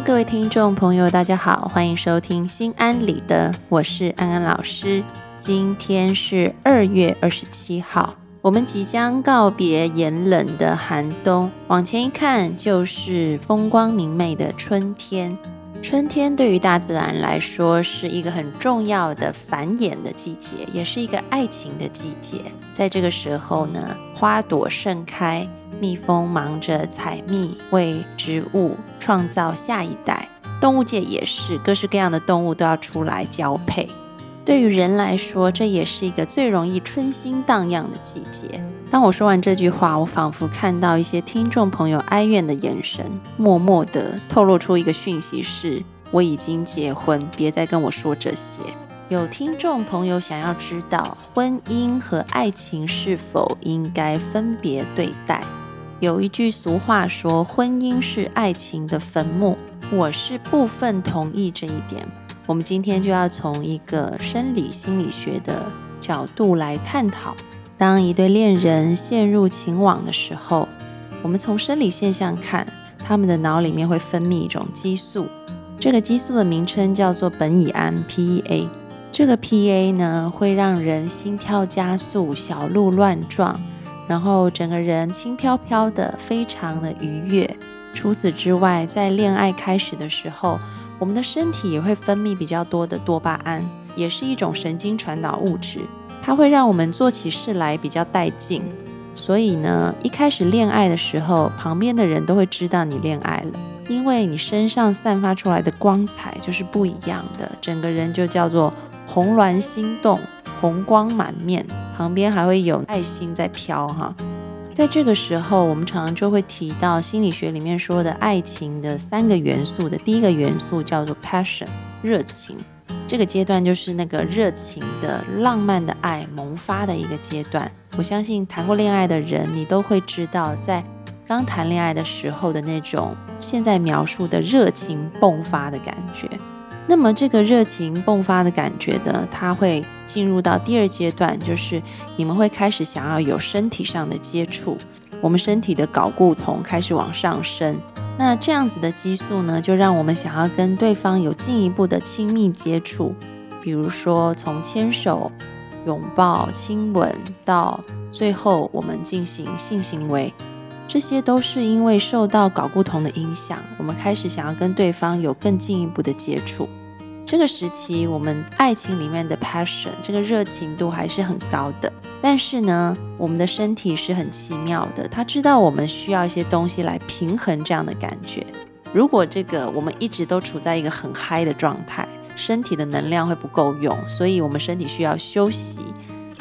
各位听众朋友，大家好，欢迎收听心安理得，我是安安老师。今天是二月二十七号，我们即将告别炎冷的寒冬，往前一看就是风光明媚的春天。春天对于大自然来说是一个很重要的繁衍的季节，也是一个爱情的季节。在这个时候呢，花朵盛开。蜜蜂忙着采蜜，为植物创造下一代。动物界也是，各式各样的动物都要出来交配。对于人来说，这也是一个最容易春心荡漾的季节。当我说完这句话，我仿佛看到一些听众朋友哀怨的眼神，默默地透露出一个讯息：是我已经结婚，别再跟我说这些。有听众朋友想要知道，婚姻和爱情是否应该分别对待？有一句俗话说：“婚姻是爱情的坟墓。”我是部分同意这一点。我们今天就要从一个生理心理学的角度来探讨：当一对恋人陷入情网的时候，我们从生理现象看，他们的脑里面会分泌一种激素，这个激素的名称叫做苯乙胺 （PEA）。这个 PEA 呢，会让人心跳加速、小鹿乱撞。然后整个人轻飘飘的，非常的愉悦。除此之外，在恋爱开始的时候，我们的身体也会分泌比较多的多巴胺，也是一种神经传导物质，它会让我们做起事来比较带劲。所以呢，一开始恋爱的时候，旁边的人都会知道你恋爱了，因为你身上散发出来的光彩就是不一样的，整个人就叫做红鸾心动。红光满面，旁边还会有爱心在飘哈。在这个时候，我们常常就会提到心理学里面说的爱情的三个元素的第一个元素叫做 passion，热情。这个阶段就是那个热情的浪漫的爱萌发的一个阶段。我相信谈过恋爱的人，你都会知道，在刚谈恋爱的时候的那种现在描述的热情迸发的感觉。那么这个热情迸发的感觉呢，它会进入到第二阶段，就是你们会开始想要有身体上的接触，我们身体的睾固酮开始往上升。那这样子的激素呢，就让我们想要跟对方有进一步的亲密接触，比如说从牵手、拥抱、亲吻到最后我们进行性行为。这些都是因为受到睾固酮的影响，我们开始想要跟对方有更进一步的接触。这个时期，我们爱情里面的 passion 这个热情度还是很高的。但是呢，我们的身体是很奇妙的，它知道我们需要一些东西来平衡这样的感觉。如果这个我们一直都处在一个很嗨的状态，身体的能量会不够用，所以我们身体需要休息。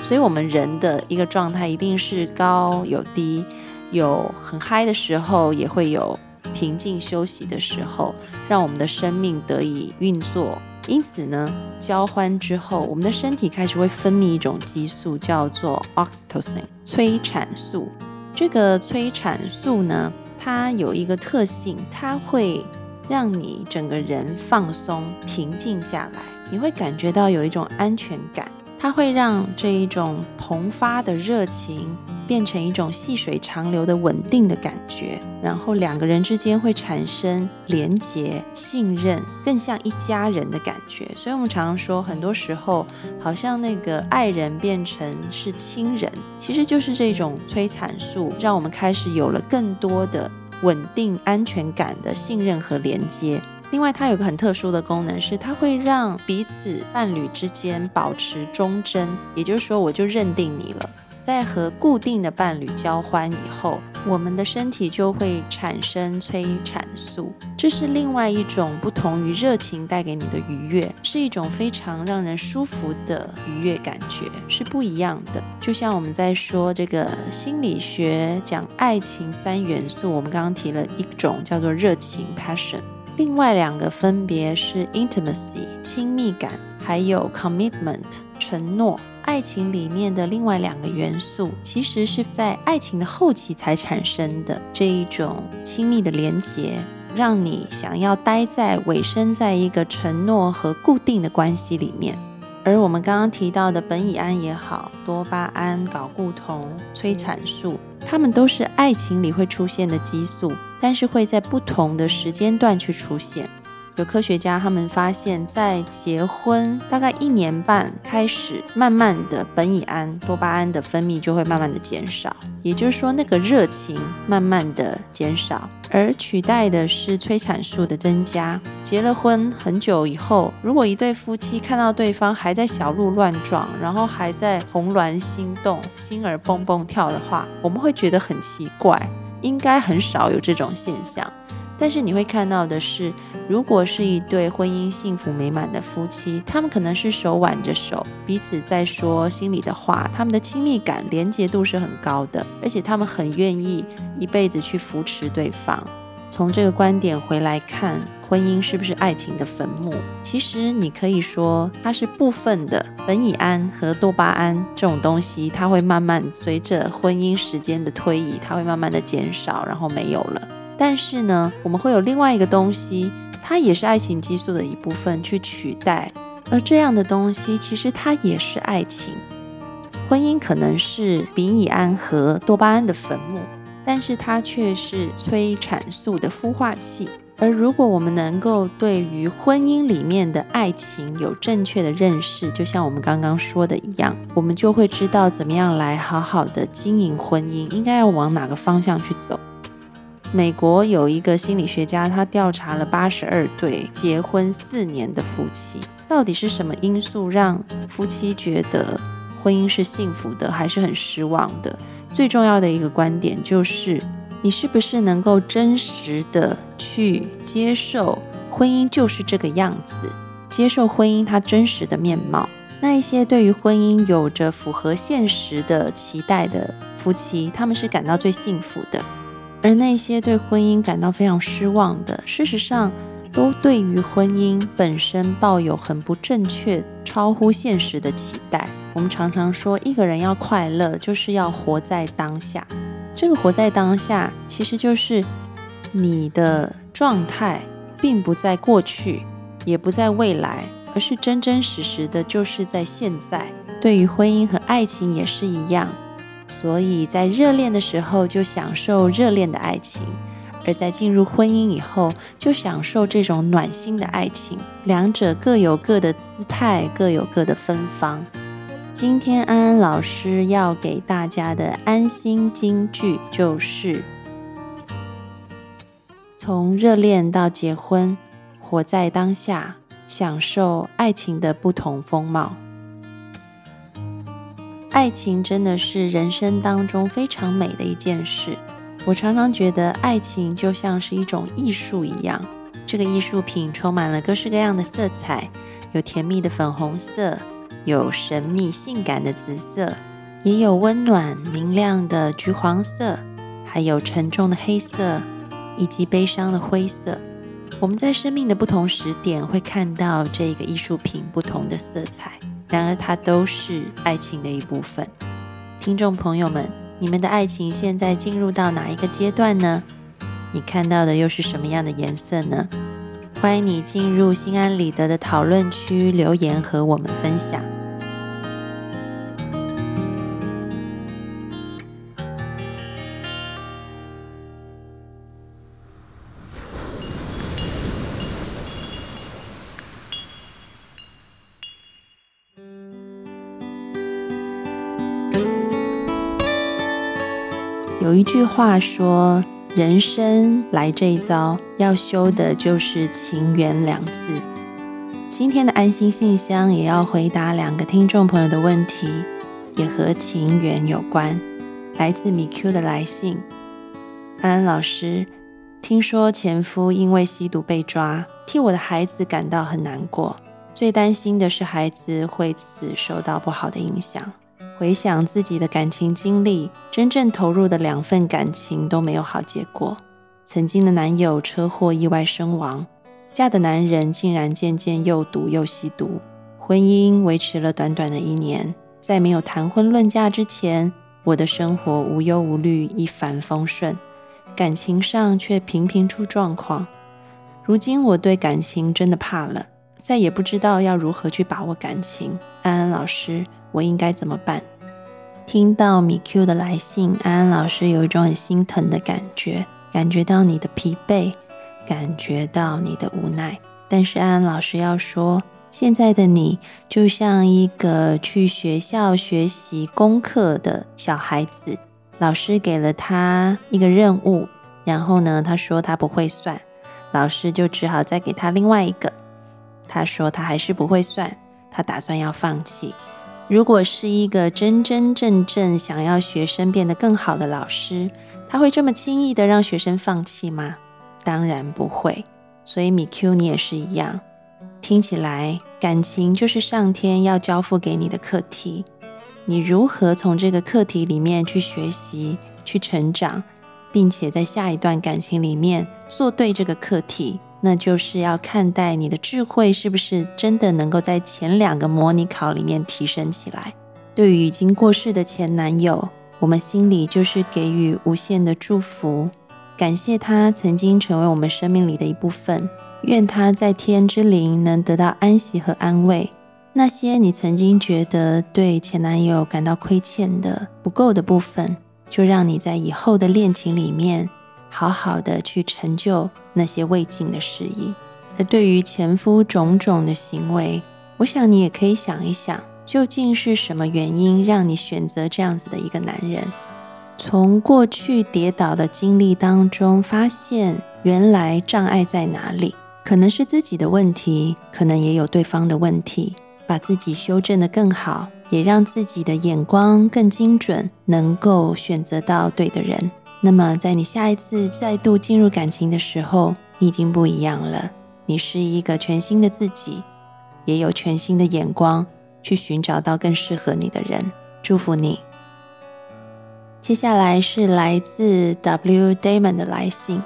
所以我们人的一个状态一定是高有低。有很嗨的时候，也会有平静休息的时候，让我们的生命得以运作。因此呢，交欢之后，我们的身体开始会分泌一种激素，叫做 oxytocin 催产素。这个催产素呢，它有一个特性，它会让你整个人放松、平静下来，你会感觉到有一种安全感。它会让这一种膨发的热情变成一种细水长流的稳定的感觉，然后两个人之间会产生连结、信任，更像一家人的感觉。所以，我们常常说，很多时候好像那个爱人变成是亲人，其实就是这种催产素，让我们开始有了更多的稳定、安全感的信任和连接。另外，它有个很特殊的功能，是它会让彼此伴侣之间保持忠贞，也就是说，我就认定你了。在和固定的伴侣交欢以后，我们的身体就会产生催产素，这是另外一种不同于热情带给你的愉悦，是一种非常让人舒服的愉悦感觉，是不一样的。就像我们在说这个心理学讲爱情三元素，我们刚刚提了一种叫做热情 （passion），另外两个分别是 intimacy 亲密感，还有 commitment 承诺。爱情里面的另外两个元素，其实是在爱情的后期才产生的这一种亲密的连结，让你想要待在尾声，在一个承诺和固定的关系里面。而我们刚刚提到的苯乙胺也好，多巴胺、睾固酮、催产素，它们都是爱情里会出现的激素，但是会在不同的时间段去出现。有科学家他们发现，在结婚大概一年半开始，慢慢的苯乙胺、多巴胺的分泌就会慢慢的减少，也就是说，那个热情慢慢的减少，而取代的是催产素的增加。结了婚很久以后，如果一对夫妻看到对方还在小鹿乱撞，然后还在红鸾心动、心儿蹦蹦跳的话，我们会觉得很奇怪，应该很少有这种现象。但是你会看到的是，如果是一对婚姻幸福美满的夫妻，他们可能是手挽着手，彼此在说心里的话，他们的亲密感、连结度是很高的，而且他们很愿意一辈子去扶持对方。从这个观点回来看，婚姻是不是爱情的坟墓？其实你可以说它是部分的，苯乙胺和多巴胺这种东西，它会慢慢随着婚姻时间的推移，它会慢慢的减少，然后没有了。但是呢，我们会有另外一个东西，它也是爱情激素的一部分去取代，而这样的东西其实它也是爱情。婚姻可能是丙乙胺和多巴胺的坟墓，但是它却是催产素的孵化器。而如果我们能够对于婚姻里面的爱情有正确的认识，就像我们刚刚说的一样，我们就会知道怎么样来好好的经营婚姻，应该要往哪个方向去走。美国有一个心理学家，他调查了八十二对结婚四年的夫妻，到底是什么因素让夫妻觉得婚姻是幸福的，还是很失望的？最重要的一个观点就是，你是不是能够真实的去接受婚姻就是这个样子，接受婚姻它真实的面貌？那一些对于婚姻有着符合现实的期待的夫妻，他们是感到最幸福的。而那些对婚姻感到非常失望的，事实上都对于婚姻本身抱有很不正确、超乎现实的期待。我们常常说，一个人要快乐，就是要活在当下。这个活在当下，其实就是你的状态并不在过去，也不在未来，而是真真实实的，就是在现在。对于婚姻和爱情也是一样。所以在热恋的时候就享受热恋的爱情，而在进入婚姻以后就享受这种暖心的爱情。两者各有各的姿态，各有各的芬芳。今天安安老师要给大家的安心金句就是：从热恋到结婚，活在当下，享受爱情的不同风貌。爱情真的是人生当中非常美的一件事。我常常觉得爱情就像是一种艺术一样，这个艺术品充满了各式各样的色彩，有甜蜜的粉红色，有神秘性感的紫色，也有温暖明亮的橘黄色，还有沉重的黑色，以及悲伤的灰色。我们在生命的不同时点会看到这个艺术品不同的色彩。然而，它都是爱情的一部分。听众朋友们，你们的爱情现在进入到哪一个阶段呢？你看到的又是什么样的颜色呢？欢迎你进入心安理得的讨论区留言和我们分享。有一句话说：“人生来这一遭，要修的就是情缘两字。”今天的安心信箱也要回答两个听众朋友的问题。也和情缘有关。来自米 Q 的来信，安安老师，听说前夫因为吸毒被抓，替我的孩子感到很难过。最担心的是孩子会此受到不好的影响。回想自己的感情经历，真正投入的两份感情都没有好结果。曾经的男友车祸意外身亡，嫁的男人竟然渐渐又赌又吸毒，婚姻维持了短短的一年。在没有谈婚论嫁之前，我的生活无忧无虑，一帆风顺，感情上却频频出状况。如今我对感情真的怕了。再也不知道要如何去把握感情，安安老师，我应该怎么办？听到米 Q 的来信，安安老师有一种很心疼的感觉，感觉到你的疲惫，感觉到你的无奈。但是安安老师要说，现在的你就像一个去学校学习功课的小孩子，老师给了他一个任务，然后呢，他说他不会算，老师就只好再给他另外一个。他说他还是不会算，他打算要放弃。如果是一个真真正正想要学生变得更好的老师，他会这么轻易的让学生放弃吗？当然不会。所以米 Q 你也是一样，听起来感情就是上天要交付给你的课题，你如何从这个课题里面去学习、去成长，并且在下一段感情里面做对这个课题。那就是要看待你的智慧是不是真的能够在前两个模拟考里面提升起来。对于已经过世的前男友，我们心里就是给予无限的祝福，感谢他曾经成为我们生命里的一部分。愿他在天之灵能得到安息和安慰。那些你曾经觉得对前男友感到亏欠的、不够的部分，就让你在以后的恋情里面。好好的去成就那些未尽的事宜。而对于前夫种种的行为，我想你也可以想一想，究竟是什么原因让你选择这样子的一个男人？从过去跌倒的经历当中，发现原来障碍在哪里？可能是自己的问题，可能也有对方的问题。把自己修正的更好，也让自己的眼光更精准，能够选择到对的人。那么，在你下一次再度进入感情的时候，你已经不一样了。你是一个全新的自己，也有全新的眼光去寻找到更适合你的人。祝福你。接下来是来自 W Damon 的来信，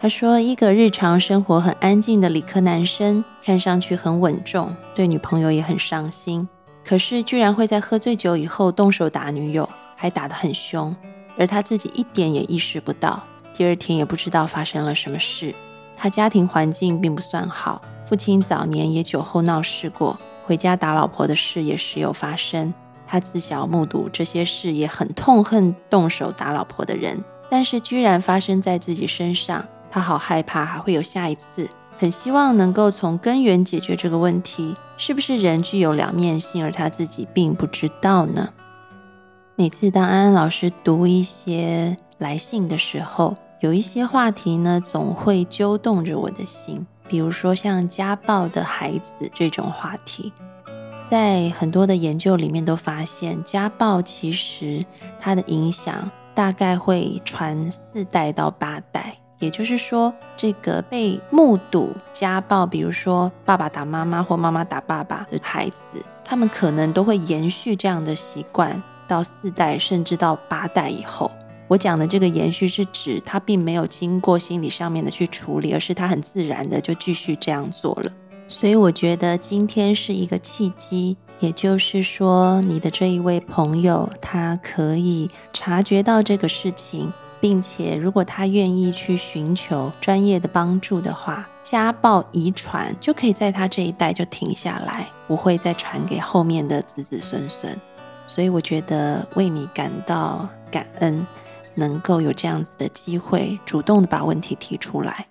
他说：“一个日常生活很安静的理科男生，看上去很稳重，对女朋友也很上心，可是居然会在喝醉酒以后动手打女友，还打得很凶。”而他自己一点也意识不到，第二天也不知道发生了什么事。他家庭环境并不算好，父亲早年也酒后闹事过，回家打老婆的事也时有发生。他自小目睹这些事，也很痛恨动手打老婆的人，但是居然发生在自己身上，他好害怕还会有下一次，很希望能够从根源解决这个问题。是不是人具有两面性，而他自己并不知道呢？每次当安安老师读一些来信的时候，有一些话题呢，总会揪动着我的心。比如说像家暴的孩子这种话题，在很多的研究里面都发现，家暴其实它的影响大概会传四代到八代。也就是说，这个被目睹家暴，比如说爸爸打妈妈或妈妈打爸爸的孩子，他们可能都会延续这样的习惯。到四代甚至到八代以后，我讲的这个延续是指他并没有经过心理上面的去处理，而是他很自然的就继续这样做了。所以我觉得今天是一个契机，也就是说你的这一位朋友他可以察觉到这个事情，并且如果他愿意去寻求专业的帮助的话，家暴遗传就可以在他这一代就停下来，不会再传给后面的子子孙孙。所以我觉得为你感到感恩，能够有这样子的机会，主动的把问题提出来。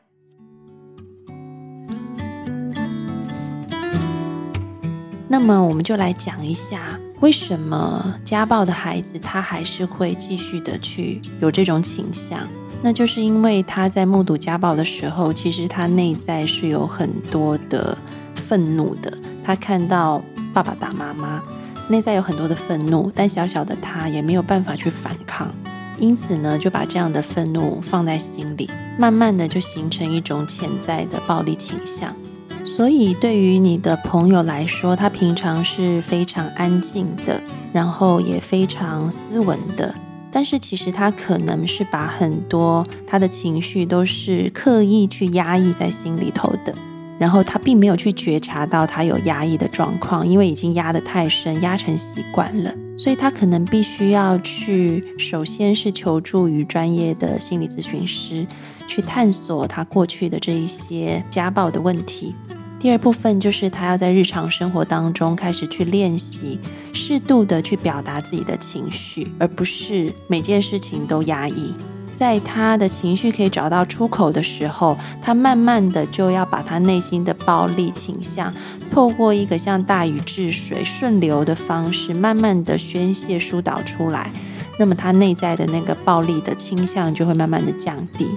那么我们就来讲一下，为什么家暴的孩子他还是会继续的去有这种倾向？那就是因为他在目睹家暴的时候，其实他内在是有很多的愤怒的。他看到爸爸打妈妈。内在有很多的愤怒，但小小的他也没有办法去反抗，因此呢，就把这样的愤怒放在心里，慢慢的就形成一种潜在的暴力倾向。所以，对于你的朋友来说，他平常是非常安静的，然后也非常斯文的。但是其实他可能是把很多他的情绪都是刻意去压抑在心里头的，然后他并没有去觉察到他有压抑的状况，因为已经压得太深，压成习惯了，所以他可能必须要去，首先是求助于专业的心理咨询师，去探索他过去的这一些家暴的问题。第二部分就是他要在日常生活当中开始去练习，适度的去表达自己的情绪，而不是每件事情都压抑。在他的情绪可以找到出口的时候，他慢慢的就要把他内心的暴力倾向，透过一个像大禹治水、顺流的方式，慢慢的宣泄疏导出来。那么他内在的那个暴力的倾向就会慢慢的降低。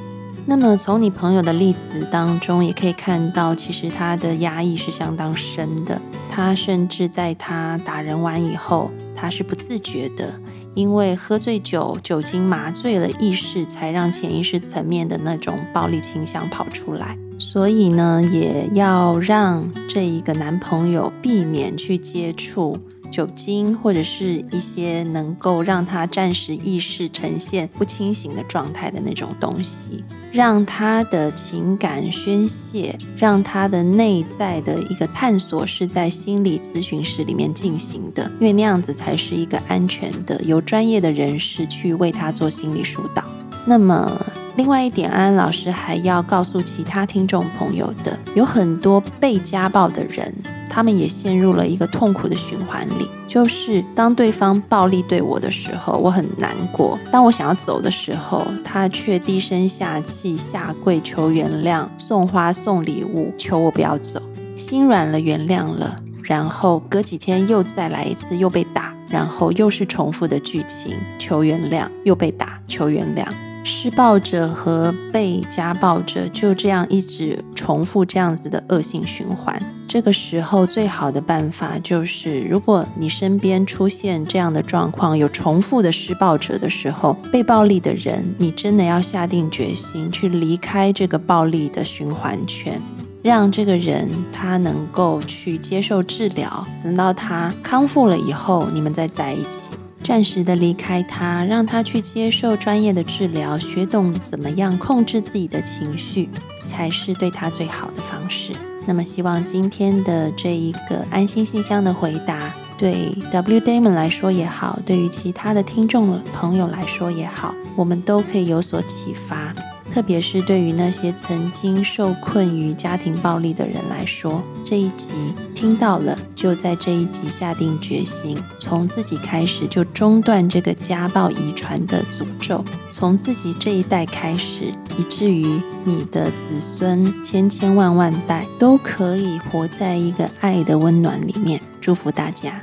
那么从你朋友的例子当中，也可以看到，其实他的压抑是相当深的。他甚至在他打人完以后，他是不自觉的，因为喝醉酒，酒精麻醉了意识，才让潜意识层面的那种暴力倾向跑出来。所以呢，也要让这一个男朋友避免去接触。酒精或者是一些能够让他暂时意识呈现不清醒的状态的那种东西，让他的情感宣泄，让他的内在的一个探索是在心理咨询室里面进行的，因为那样子才是一个安全的，由专业的人士去为他做心理疏导。那么，另外一点，安安老师还要告诉其他听众朋友的，有很多被家暴的人。他们也陷入了一个痛苦的循环里，就是当对方暴力对我的时候，我很难过；当我想要走的时候，他却低声下气下跪求原谅，送花送礼物，求我不要走。心软了，原谅了，然后隔几天又再来一次，又被打，然后又是重复的剧情，求原谅，又被打，求原谅。施暴者和被家暴者就这样一直重复这样子的恶性循环。这个时候，最好的办法就是，如果你身边出现这样的状况，有重复的施暴者的时候，被暴力的人，你真的要下定决心去离开这个暴力的循环圈，让这个人他能够去接受治疗，等到他康复了以后，你们再在一起。暂时的离开他，让他去接受专业的治疗，学懂怎么样控制自己的情绪，才是对他最好的方式。那么，希望今天的这一个安心信箱的回答，对 W Damon 来说也好，对于其他的听众朋友来说也好，我们都可以有所启发。特别是对于那些曾经受困于家庭暴力的人来说，这一集听到了，就在这一集下定决心，从自己开始就中断这个家暴遗传的诅咒，从自己这一代开始，以至于你的子孙千千万万代都可以活在一个爱的温暖里面。祝福大家。